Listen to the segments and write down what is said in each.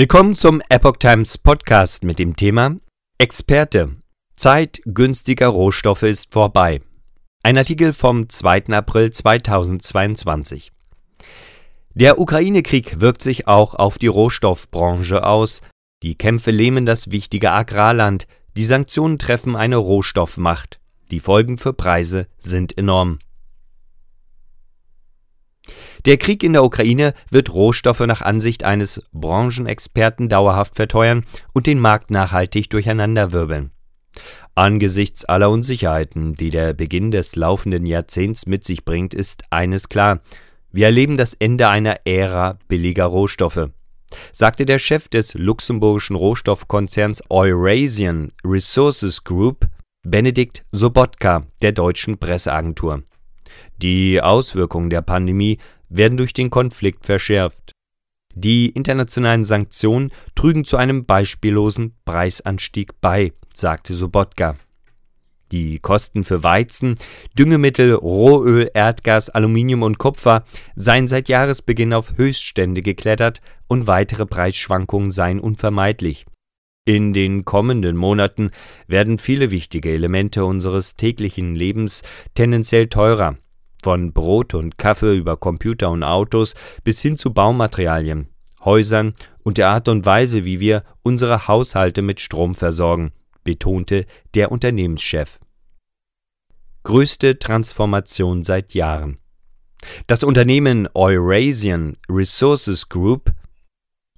Willkommen zum Epoch Times Podcast mit dem Thema Experte. Zeit günstiger Rohstoffe ist vorbei. Ein Artikel vom 2. April 2022. Der Ukraine-Krieg wirkt sich auch auf die Rohstoffbranche aus. Die Kämpfe lähmen das wichtige Agrarland. Die Sanktionen treffen eine Rohstoffmacht. Die Folgen für Preise sind enorm. Der Krieg in der Ukraine wird Rohstoffe nach Ansicht eines Branchenexperten dauerhaft verteuern und den Markt nachhaltig durcheinanderwirbeln. Angesichts aller Unsicherheiten, die der Beginn des laufenden Jahrzehnts mit sich bringt, ist eines klar. Wir erleben das Ende einer Ära billiger Rohstoffe, sagte der Chef des luxemburgischen Rohstoffkonzerns Eurasian Resources Group, Benedikt Sobotka, der deutschen Presseagentur. Die Auswirkungen der Pandemie werden durch den Konflikt verschärft. Die internationalen Sanktionen trügen zu einem beispiellosen Preisanstieg bei, sagte Sobotka. Die Kosten für Weizen, Düngemittel, Rohöl, Erdgas, Aluminium und Kupfer seien seit Jahresbeginn auf Höchststände geklettert und weitere Preisschwankungen seien unvermeidlich. In den kommenden Monaten werden viele wichtige Elemente unseres täglichen Lebens tendenziell teurer, von Brot und Kaffee über Computer und Autos bis hin zu Baumaterialien, Häusern und der Art und Weise, wie wir unsere Haushalte mit Strom versorgen, betonte der Unternehmenschef. Größte Transformation seit Jahren. Das Unternehmen Eurasian Resources Group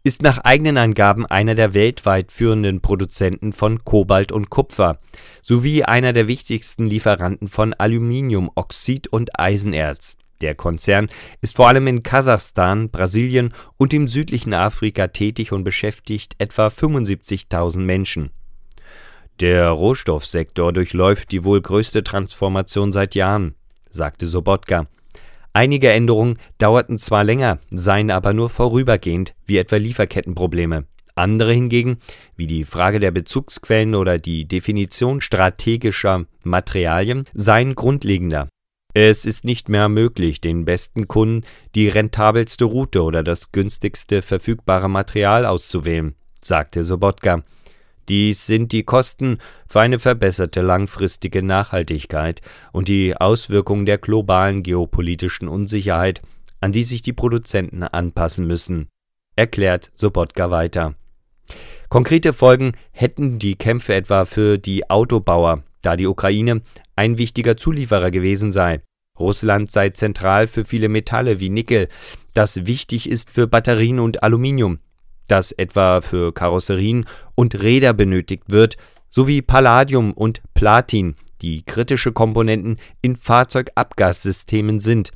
ist nach eigenen Angaben einer der weltweit führenden Produzenten von Kobalt und Kupfer sowie einer der wichtigsten Lieferanten von Aluminiumoxid und Eisenerz. Der Konzern ist vor allem in Kasachstan, Brasilien und im südlichen Afrika tätig und beschäftigt etwa 75.000 Menschen. Der Rohstoffsektor durchläuft die wohl größte Transformation seit Jahren, sagte Sobotka. Einige Änderungen dauerten zwar länger, seien aber nur vorübergehend, wie etwa Lieferkettenprobleme. Andere hingegen, wie die Frage der Bezugsquellen oder die Definition strategischer Materialien, seien grundlegender. Es ist nicht mehr möglich, den besten Kunden die rentabelste Route oder das günstigste verfügbare Material auszuwählen, sagte Sobotka. Dies sind die Kosten für eine verbesserte langfristige Nachhaltigkeit und die Auswirkungen der globalen geopolitischen Unsicherheit, an die sich die Produzenten anpassen müssen, erklärt Sobotka weiter. Konkrete Folgen hätten die Kämpfe etwa für die Autobauer, da die Ukraine ein wichtiger Zulieferer gewesen sei. Russland sei zentral für viele Metalle wie Nickel, das wichtig ist für Batterien und Aluminium, das etwa für Karosserien und Räder benötigt wird, sowie Palladium und Platin, die kritische Komponenten in Fahrzeugabgassystemen sind.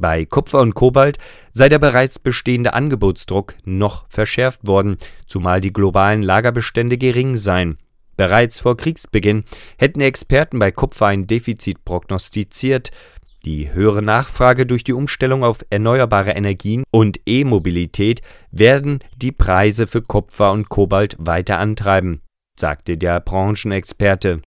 Bei Kupfer und Kobalt sei der bereits bestehende Angebotsdruck noch verschärft worden, zumal die globalen Lagerbestände gering seien. Bereits vor Kriegsbeginn hätten Experten bei Kupfer ein Defizit prognostiziert, die höhere Nachfrage durch die Umstellung auf erneuerbare Energien und E-Mobilität werden die Preise für Kupfer und Kobalt weiter antreiben, sagte der Branchenexperte.